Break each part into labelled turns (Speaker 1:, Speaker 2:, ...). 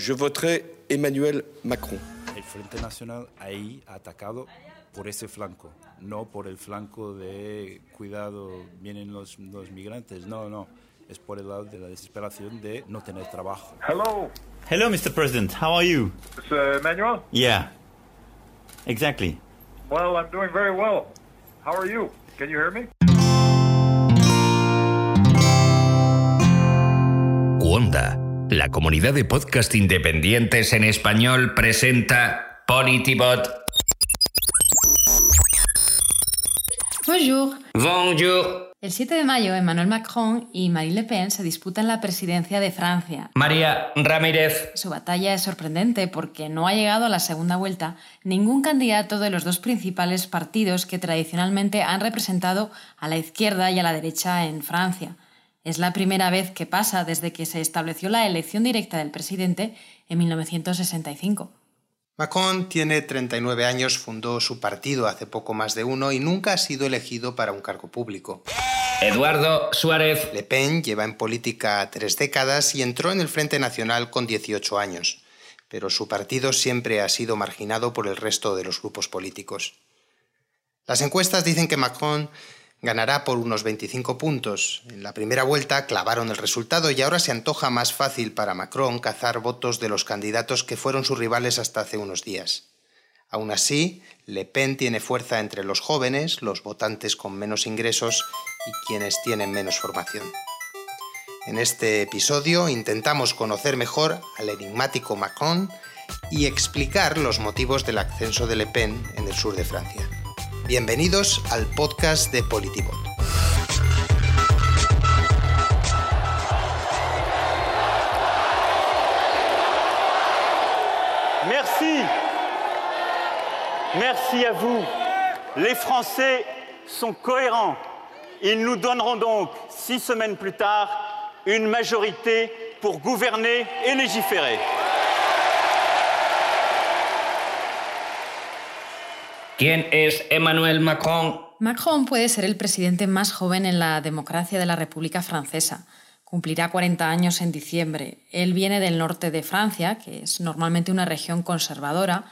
Speaker 1: je voterai Emmanuel Macron.
Speaker 2: El Frente Nacional ahí ha atacado por ese flanco, no por el flanco de cuidado, vienen los, los migrantes, no, no, es por el lado de la desesperación de no tener trabajo.
Speaker 3: Hello,
Speaker 4: Hello, Mr. President. How are you?
Speaker 3: it's uh, Emmanuel.
Speaker 4: Yeah. Exactly.
Speaker 3: Well, I'm doing very well. How are you? Can you hear me?
Speaker 5: Wanda, la comunidad de podcast independientes en español, presenta Politibot.
Speaker 6: Bonjour.
Speaker 5: Bonjour.
Speaker 6: El 7 de mayo, Emmanuel Macron y Marine Le Pen se disputan la presidencia de Francia.
Speaker 5: María Ramírez.
Speaker 6: Su batalla es sorprendente porque no ha llegado a la segunda vuelta ningún candidato de los dos principales partidos que tradicionalmente han representado a la izquierda y a la derecha en Francia. Es la primera vez que pasa desde que se estableció la elección directa del presidente en 1965.
Speaker 7: Macron tiene 39 años, fundó su partido hace poco más de uno y nunca ha sido elegido para un cargo público.
Speaker 5: Eduardo Suárez.
Speaker 7: Le Pen lleva en política tres décadas y entró en el Frente Nacional con 18 años, pero su partido siempre ha sido marginado por el resto de los grupos políticos. Las encuestas dicen que Macron ganará por unos 25 puntos. En la primera vuelta clavaron el resultado y ahora se antoja más fácil para Macron cazar votos de los candidatos que fueron sus rivales hasta hace unos días. Aún así, Le Pen tiene fuerza entre los jóvenes, los votantes con menos ingresos y quienes tienen menos formación. En este episodio intentamos conocer mejor al enigmático Macron y explicar los motivos del ascenso de Le Pen en el sur de Francia. Bienvenidos al podcast de Politibot.
Speaker 8: Merci. Merci à vous. Les Français sont cohérents. Ils nous donneront donc, six semaines plus tard, une majorité pour gouverner et légiférer.
Speaker 5: ¿Quién es Emmanuel Macron?
Speaker 6: Macron puede ser el presidente más joven en la democracia de la República Francesa. Cumplirá 40 años en diciembre. Él viene del norte de Francia, que es normalmente una región conservadora,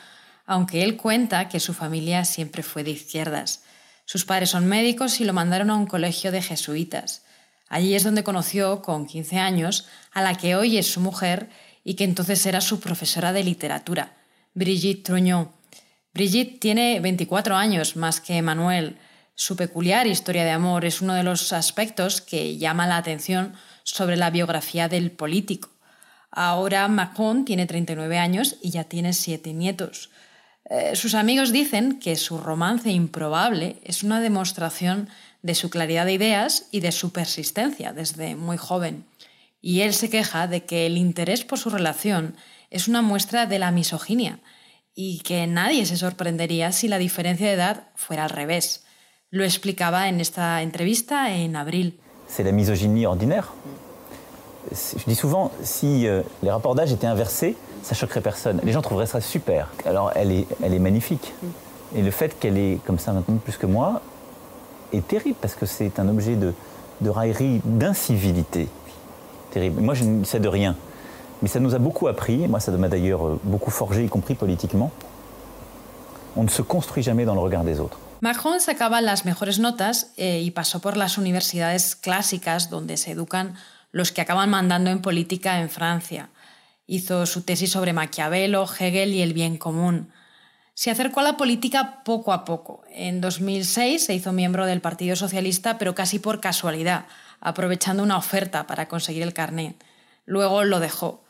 Speaker 6: aunque él cuenta que su familia siempre fue de izquierdas. Sus padres son médicos y lo mandaron a un colegio de jesuitas. Allí es donde conoció, con 15 años, a la que hoy es su mujer y que entonces era su profesora de literatura, Brigitte Trognon. Brigitte tiene 24 años más que Emmanuel. Su peculiar historia de amor es uno de los aspectos que llama la atención sobre la biografía del político. Ahora Macron tiene 39 años y ya tiene siete nietos. Eh, sus amigos dicen que su romance improbable es una demostración de su claridad de ideas y de su persistencia desde muy joven. Y él se queja de que el interés por su relación es una muestra de la misoginia y que nadie se sorprendería si la diferencia de edad fuera al revés. Lo explicaba en esta entrevista en abril.
Speaker 9: C'est la misogynie ordinaire. Je dis souvent, si euh, les rapports d'âge étaient inversés, ça choquerait personne. Les gens trouveraient ça super. Alors elle est, elle est magnifique. Et le fait qu'elle est comme ça maintenant plus que moi est terrible parce que c'est un objet de, de raillerie, d'incivilité. Terrible. Moi je ne sais de rien. Mais ça nous a beaucoup appris, moi ça m'a d'ailleurs euh, beaucoup forgé, y compris politiquement. On ne se construit jamais dans le regard des autres.
Speaker 6: Macron sacaba las mejores notas eh, y pasó por las universidades clásicas donde se educan los que acaban mandando en política en Francia. Hizo su tesis sobre Maquiavelo, Hegel y el bien común. Se acercó a la política poco a poco. En 2006 se hizo miembro del Partido Socialista, pero casi por casualidad, aprovechando una oferta para conseguir el carnet. Luego lo dejó.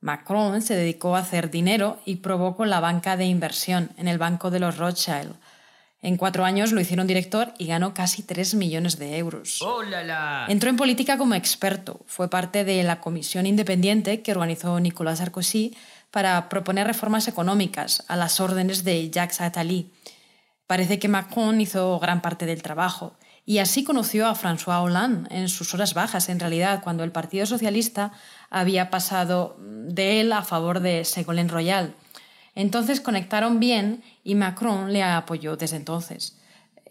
Speaker 6: Macron se dedicó a hacer dinero y probó con la banca de inversión en el Banco de los Rothschild. En cuatro años lo hicieron director y ganó casi 3 millones de euros.
Speaker 5: ¡Oh, la, la!
Speaker 6: Entró en política como experto. Fue parte de la comisión independiente que organizó Nicolas Sarkozy para proponer reformas económicas a las órdenes de Jacques Attali. Parece que Macron hizo gran parte del trabajo y así conoció a François Hollande en sus horas bajas, en realidad, cuando el Partido Socialista había pasado de él a favor de Ségolène Royal. Entonces conectaron bien y Macron le apoyó desde entonces.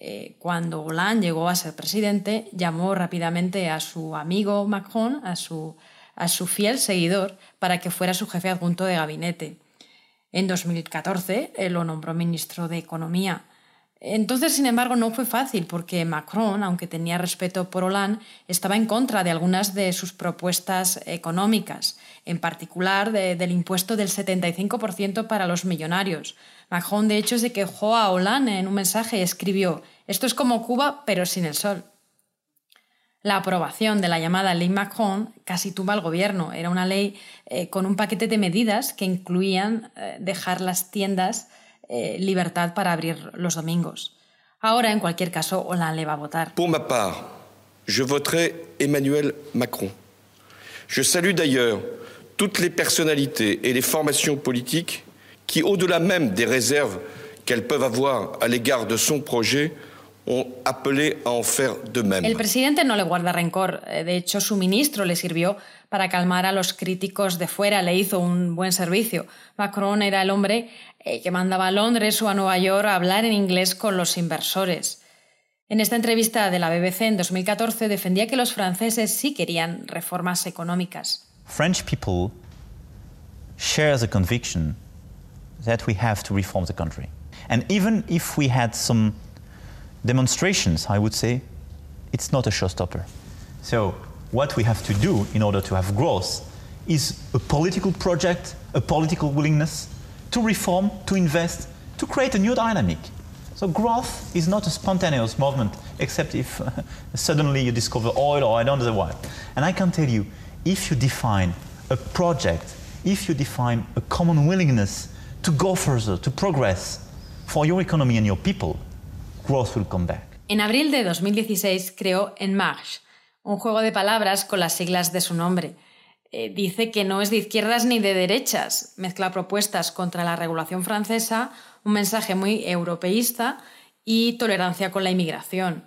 Speaker 6: Eh, cuando Hollande llegó a ser presidente, llamó rápidamente a su amigo Macron, a su a su fiel seguidor para que fuera su jefe adjunto de gabinete. En 2014 lo nombró ministro de Economía. Entonces, sin embargo, no fue fácil porque Macron, aunque tenía respeto por Hollande, estaba en contra de algunas de sus propuestas económicas, en particular del impuesto del 75% para los millonarios. Macron, de hecho, se quejó a Hollande en un mensaje y escribió, esto es como Cuba, pero sin el sol. La aprobación de la llamada Ley Macron casi tumba al gobierno. Era una ley eh, con un paquete de medidas que incluían eh, dejar las tiendas
Speaker 1: Pour ma part, je voterai Emmanuel Macron. Je salue d'ailleurs toutes les personnalités et les formations politiques qui, au-delà même des réserves qu'elles peuvent avoir à l'égard de son projet, ont appelé à en faire de même.
Speaker 6: El presidente no le guarda rencor. Eh, de hecho, su ministro le sirvió para calmar a los críticos de fuera, le hizo un buen servicio. Macron era el hombre eh, que mandaba a Londres o a Nueva York a hablar en inglés con los inversores. En esta entrevista de la BBC en 2014 defendía que los franceses sí querían reformas económicas.
Speaker 9: French people share the conviction that we have to reform the country. And even if we had some demonstrations, I would say, it's not a showstopper. So what we have to do in order to have growth is a political project, a political willingness to reform, to invest, to create a new dynamic. So growth is not a spontaneous movement, except if uh, suddenly you discover oil or I don't know what. And I can tell you, if you define a project, if you define a common willingness to go further, to progress for your economy and your people,
Speaker 6: En abril de 2016 creó En Marche, un juego de palabras con las siglas de su nombre. Eh, dice que no es de izquierdas ni de derechas, mezcla propuestas contra la regulación francesa, un mensaje muy europeísta y tolerancia con la inmigración.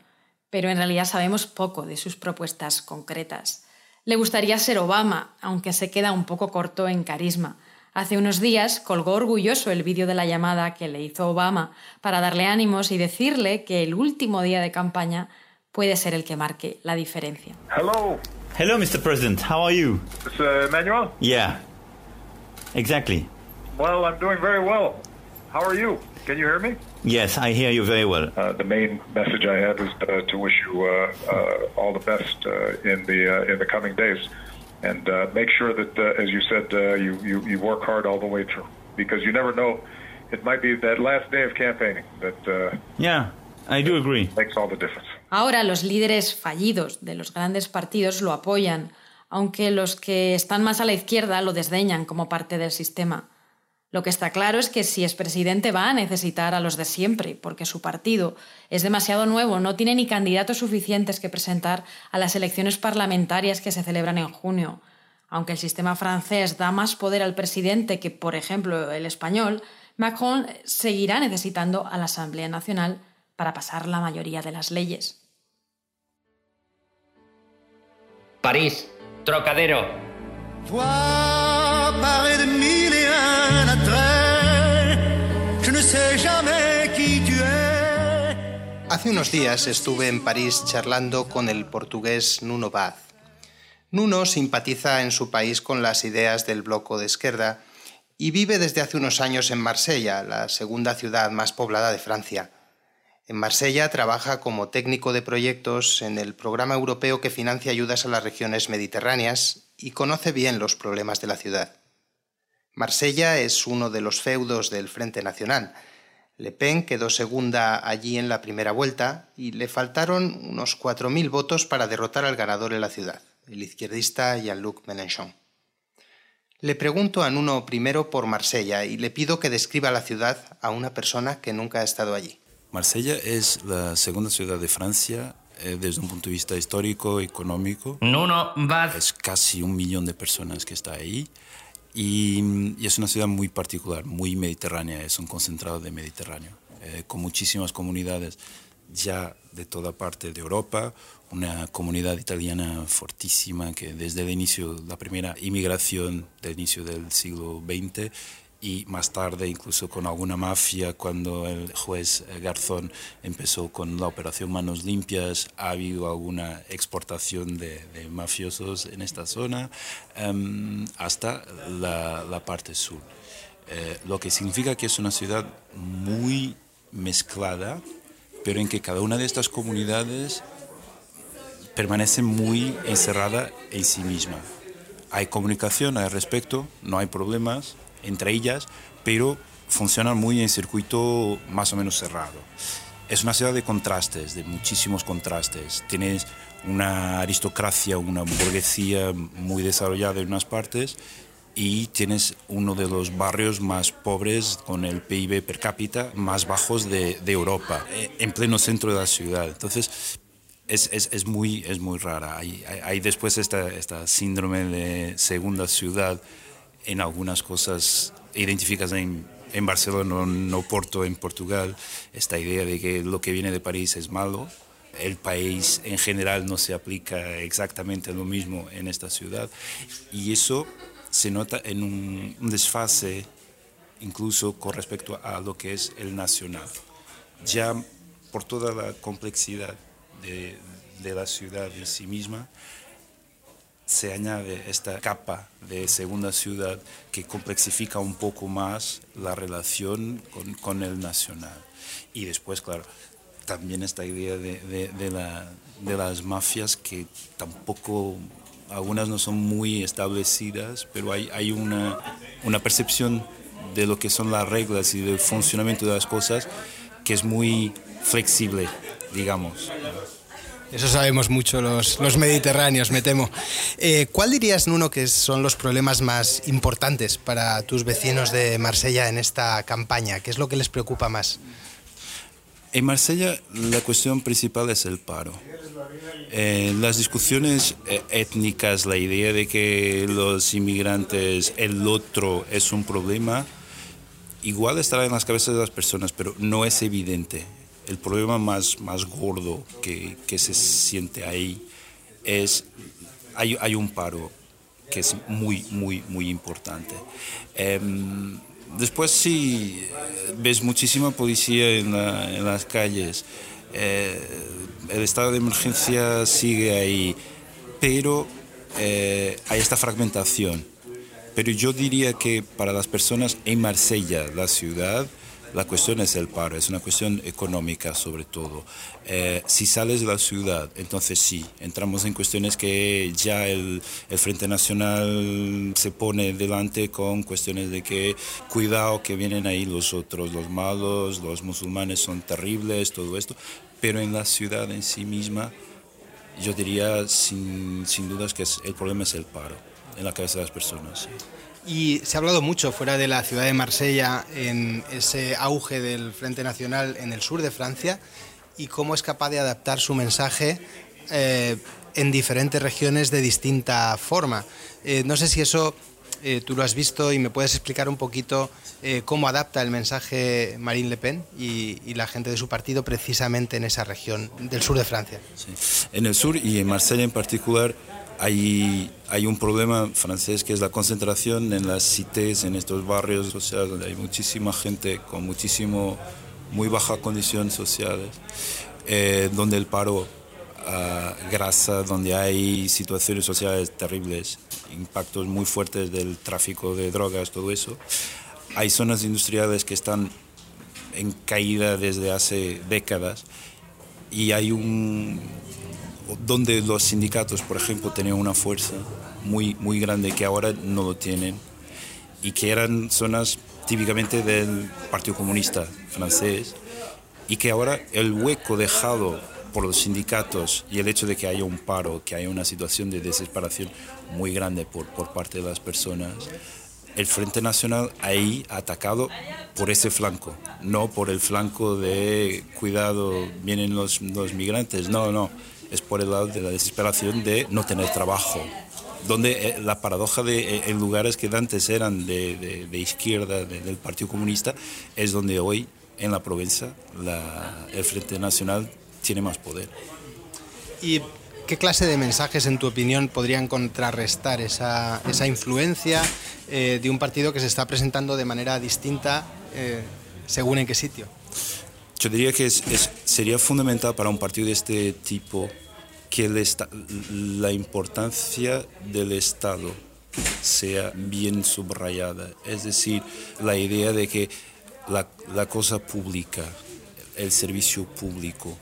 Speaker 6: Pero en realidad sabemos poco de sus propuestas concretas. Le gustaría ser Obama, aunque se queda un poco corto en carisma. Hace unos días colgó orgulloso el vídeo de la llamada que le hizo Obama para darle ánimos y decirle que el último día de campaña puede ser el que marque la diferencia.
Speaker 3: Hello,
Speaker 4: Hello, Mr. President. How are you?
Speaker 3: it's uh, Emmanuel.
Speaker 4: Yeah. Exactly.
Speaker 3: Well, I'm doing very well. How are you? Can you hear me?
Speaker 4: Yes, I hear you very well.
Speaker 3: Uh, the main message I have is uh, to wish you uh, uh, all the best uh, in the uh, in the coming days, and uh, make sure that, uh, as you said, uh, you, you you work hard all the way through because you never know. It might be that last day of campaigning that uh,
Speaker 4: Yeah, I do agree.
Speaker 3: makes all the difference.
Speaker 6: Ahora los líderes fallidos de los grandes partidos lo apoyan, aunque los que están más a la izquierda lo desdeñan como parte del sistema. Lo que está claro es que si es presidente va a necesitar a los de siempre, porque su partido es demasiado nuevo, no tiene ni candidatos suficientes que presentar a las elecciones parlamentarias que se celebran en junio. Aunque el sistema francés da más poder al presidente que, por ejemplo, el español, Macron seguirá necesitando a la Asamblea Nacional para pasar la mayoría de las leyes.
Speaker 5: París, Trocadero.
Speaker 10: Toi,
Speaker 7: Hace unos días estuve en París charlando con el portugués Nuno Vaz. Nuno simpatiza en su país con las ideas del bloco de izquierda y vive desde hace unos años en Marsella, la segunda ciudad más poblada de Francia. En Marsella trabaja como técnico de proyectos en el programa europeo que financia ayudas a las regiones mediterráneas y conoce bien los problemas de la ciudad. Marsella es uno de los feudos del Frente Nacional. Le Pen quedó segunda allí en la primera vuelta y le faltaron unos 4.000 votos para derrotar al ganador en la ciudad, el izquierdista Jean-Luc Mélenchon. Le pregunto a Nuno primero por Marsella y le pido que describa la ciudad a una persona que nunca ha estado allí.
Speaker 2: Marsella es la segunda ciudad de Francia eh, desde un punto de vista histórico, económico.
Speaker 5: Nuno Vaz.
Speaker 2: Es casi un millón de personas que está ahí y, y es una ciudad muy particular, muy mediterránea, es un concentrado de Mediterráneo, eh, con muchísimas comunidades ya de toda parte de Europa, una comunidad italiana fortísima que desde el inicio, la primera inmigración del inicio del siglo XX y más tarde incluso con alguna mafia cuando el juez Garzón empezó con la operación Manos Limpias, ha habido alguna exportación de, mafiosos en esta zona em, hasta la, la, parte sur. Eh, lo que significa que es una ciudad muy mezclada, pero en que cada una de estas comunidades permanece muy encerrada en sí misma. Hay comunicación, hay respeto, no hay problemas, entre ellas, pero funcionan muy en circuito más o menos cerrado. Es una ciudad de contrastes, de muchísimos contrastes. Tienes una aristocracia, una burguesía muy desarrollada en unas partes y tienes uno de los barrios más pobres con el PIB per cápita más bajos de, Europa, eh, en pleno centro de la ciudad. Entonces, es, muy, es muy rara. Hay, hay, después esta, esta síndrome de segunda ciudad en algunas cosas identificas en, en Barcelona, no Porto, en Portugal, esta idea de que lo que viene de París es malo. El país en general no se aplica exactamente lo mismo en esta ciudad y eso se nota en un, desfase incluso con respecto a lo que es el nacional. Ya por toda la complejidad de, de la ciudad en sí misma, se añade esta capa de segunda ciudad que complexifica un poco más la relación con, el nacional. Y después, claro, también esta idea de, de, las mafias que tampoco, algunas no son muy establecidas, pero hay, hay una, una percepción de lo que son las reglas y del funcionamiento de las cosas que es muy flexible, digamos.
Speaker 7: Eso sabemos mucho los, mediterráneos, me temo. Eh, ¿Cuál dirías, Nuno, que son los problemas más importantes para tus vecinos de Marsella en esta campaña? ¿Qué es lo que les preocupa más?
Speaker 2: En Marsella la cuestión principal es el paro. Eh, las discusiones eh, étnicas, la idea de que los inmigrantes, el otro es un problema, igual estará en las cabezas de las personas, pero no es evidente el problema más, más gordo que, que se siente ahí es, hay, hay, un paro que es muy, muy, muy importante. Em, después sí, ves muchísima policía en, en las calles, eh, el estado de emergencia sigue ahí, pero eh, hay esta fragmentación. Pero yo diría que para las personas en Marsella, la ciudad, la cuestión es el paro, es una cuestión económica sobre todo. Eh, si sales de la ciudad, entonces sí, entramos en cuestiones que ya el, el, Frente Nacional se pone delante con cuestiones de que cuidado que vienen ahí los otros, los malos, los musulmanes son terribles, todo esto. Pero en la ciudad en sí misma, yo diría sin, sin dudas que el problema es el paro en la cabeza de las personas.
Speaker 7: Y se ha hablado mucho fuera de la ciudad de Marsella en ese auge del Frente Nacional en el sur de Francia y cómo es capaz de adaptar su mensaje eh, en diferentes regiones de distinta forma. Eh, no sé si eso eh, tú lo has visto y me puedes explicar un poquito cómo adapta el mensaje Marine Le Pen y, la gente de su partido precisamente en esa región del sur de Francia.
Speaker 2: En el sur y en Marsella en particular hay, hay un problema francés que es la concentración en las cités, en estos barrios sociales donde hay muchísima gente con muchísimo, muy baja condición sociales, eh, donde el paro uh, grasa, donde hay situaciones sociales terribles, impactos muy fuertes del tráfico de drogas, todo eso. Hay zonas industriales que están en caída desde hace décadas y hay un, donde los sindicatos, por ejemplo, tenían una fuerza muy, muy grande que ahora no lo tienen y que eran zonas típicamente del Partido Comunista francés y que ahora el hueco dejado por los sindicatos y el hecho de que haya un paro, que haya una situación de desesperación muy grande por, por parte de las personas, el Frente Nacional ahí atacado por ese flanco, no por el flanco de cuidado, vienen los, los migrantes, no, no es por el lado de la desesperación de no tener trabajo, donde eh, la paradoja de eh, en lugares que antes eran de, de, izquierda del Partido Comunista es donde hoy en la provincia el Frente Nacional tiene más poder.
Speaker 7: Y ¿Qué clase de mensajes, en tu opinión, podrían contrarrestar esa, esa influencia eh, de un partido que se está presentando de manera distinta según en qué sitio?
Speaker 2: Yo diría que es, sería fundamental para un partido de este tipo que la importancia del Estado sea bien subrayada. Es decir, la idea de que la, la cosa pública, el servicio público,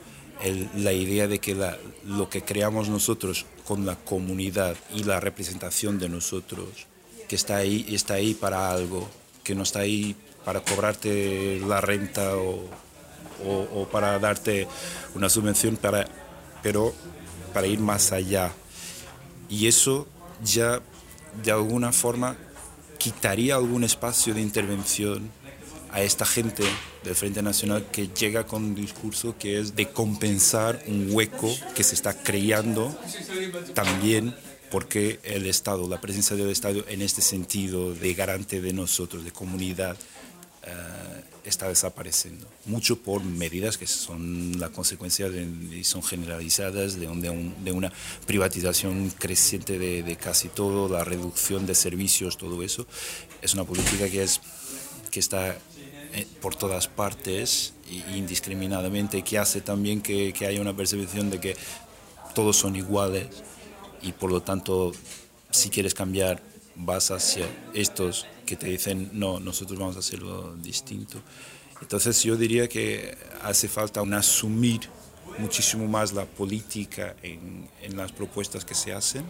Speaker 2: la idea de que lo que creamos nosotros con la comunidad y la representación de nosotros, que está ahí, está ahí para algo, que no está ahí para cobrarte la renta o, o, para darte una subvención, para, pero para ir más allá. Y eso ya de alguna forma quitaría algún espacio de intervención a esta gente del Frente Nacional que llega con un discurso que es de compensar un hueco que se está creando también porque el Estado, la presencia del Estado en este sentido de garante de nosotros, de comunidad, está desapareciendo. Mucho por medidas que son la consecuencia y son generalizadas de, una privatización creciente de, casi todo, la reducción de servicios, todo eso. Es una política que, es, que está eh, por todas partes indiscriminadamente, que hace también que haya una percepción de que todos son iguales y por lo tanto si quieres cambiar vas hacia estos que te dicen no, nosotros vamos a hacerlo distinto. Entonces yo diría que hace falta asumir muchísimo más la política en, en, las propuestas que se hacen,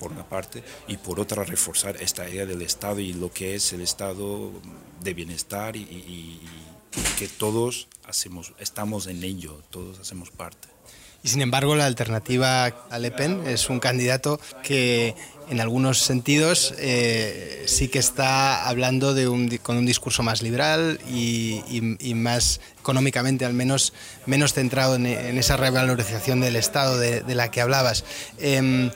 Speaker 2: por una parte, y por otra reforzar esta idea del Estado y lo que es el Estado de bienestar y, y que todos hacemos, estamos en ello, todos hacemos parte.
Speaker 7: Y sin embargo, la alternativa a Le Pen es un candidato que en algunos sentidos eh, sí que está hablando de un, con un discurso más liberal y, más económicamente al menos menos centrado en, esa revalorización del Estado de, la que hablabas. Eh,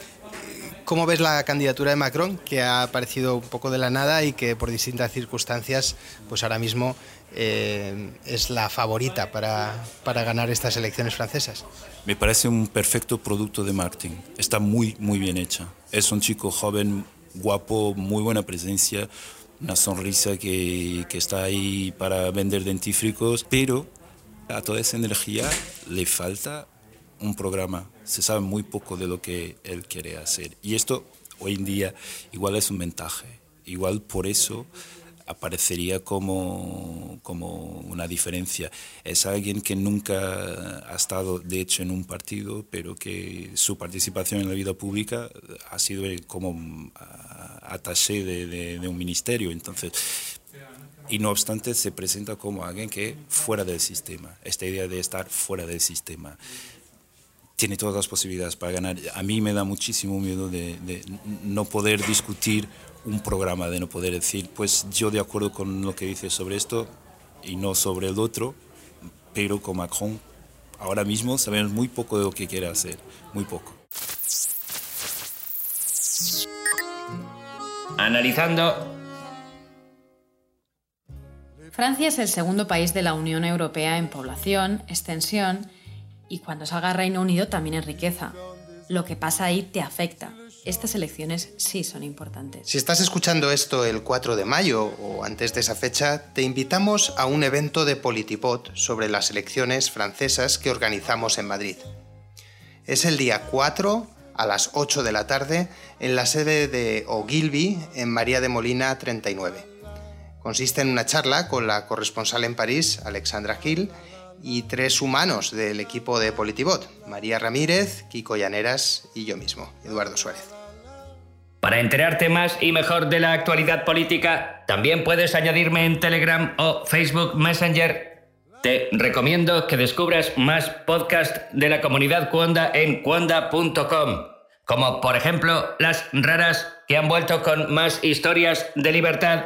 Speaker 7: ¿Cómo ves la candidatura de Macron, que ha aparecido un poco de la nada y que por distintas circunstancias, pues ahora mismo eh, es la favorita para, para ganar estas elecciones francesas?
Speaker 2: Me parece un perfecto producto de marketing. Está muy, muy bien hecha. Es un chico joven, guapo, muy buena presencia, una sonrisa que, que está ahí para vender dentífricos, pero a toda esa energía le falta un programa. Se sabe muy poco de lo que él quiere hacer. Y esto hoy en día igual es un ventaja. Igual por eso aparecería como, como una diferencia. Es alguien que nunca ha estado, de hecho, en un partido, pero que su participación en la vida pública ha sido como attaché de, de, de un ministerio. Entonces, y no obstante se presenta como alguien que fuera del sistema, esta idea de estar fuera del sistema tiene todas las posibilidades para ganar. A mí me da muchísimo miedo de, de, no poder discutir un programa, de no poder decir, pues yo de acuerdo con lo que dice sobre esto y no sobre el otro, pero con Macron ahora mismo sabemos muy poco de lo que quiere hacer, muy poco.
Speaker 5: Analizando.
Speaker 6: Francia es el segundo país de la Unión Europea en población, extensión y cuando salga Reino Unido también en riqueza. Lo que pasa ahí te afecta. Estas elecciones sí son importantes.
Speaker 7: Si estás escuchando esto el 4 de mayo o antes de esa fecha, te invitamos a un evento de Politipod sobre las elecciones francesas que organizamos en Madrid. Es el día 4 a las 8 de la tarde en la sede de Ogilvy en María de Molina 39. Consiste en una charla con la corresponsal en París, Alexandra Gil, y tres humanos del equipo de Politibot, María Ramírez, Kiko Llaneras y yo mismo, Eduardo Suárez.
Speaker 5: Para enterarte más y mejor de la actualidad política, también puedes añadirme en Telegram o Facebook Messenger. Te recomiendo que descubras más podcasts de la comunidad Cuonda en cuonda.com, como por ejemplo Las Raras, que han vuelto con más historias de libertad.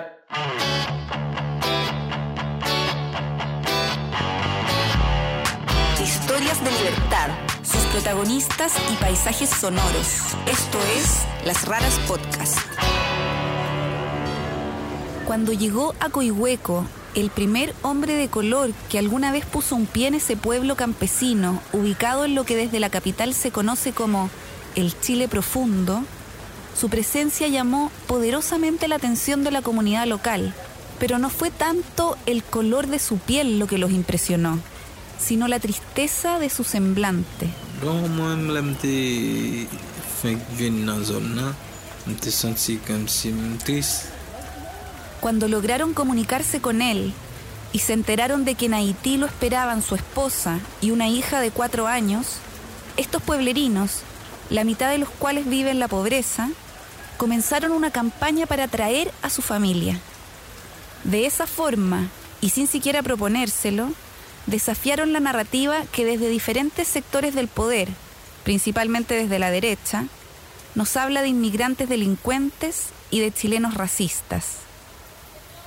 Speaker 11: Protagonistas y paisajes sonoros. Esto es Las Raras Podcast. Cuando llegó a Coihueco, el primer hombre de color que alguna vez puso un pie en ese pueblo campesino, ubicado en lo que desde la capital se conoce como el Chile profundo, su presencia llamó poderosamente la atención de la comunidad local, pero no fue tanto el color de su piel lo que los impresionó, sino la tristeza de su semblante. Cuando lograron comunicarse con él y se enteraron de que en Haití lo esperaban su esposa y una hija de cuatro años, estos pueblerinos, la mitad de los cuales vive en la pobreza, comenzaron una campaña para atraer a su familia. De esa forma, y sin siquiera proponérselo, desafiaron la narrativa que desde diferentes sectores del poder, principalmente desde la derecha, nos habla de inmigrantes delincuentes y de chilenos racistas.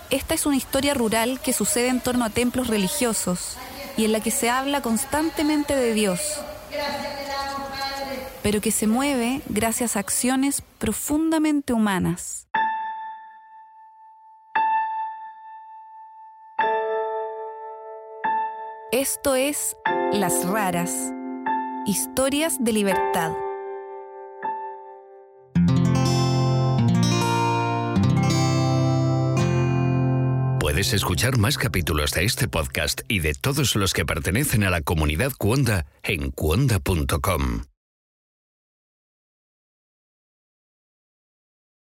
Speaker 11: Esta es una historia rural que sucede en torno a templos religiosos y en la que se habla constantemente de Dios, pero que se mueve gracias a acciones profundamente humanas. Esto es Las Raras, historias de libertad.
Speaker 12: Puedes escuchar más capítulos de este podcast y de todos los que pertenecen a la comunidad Cuonda en cuonda.com.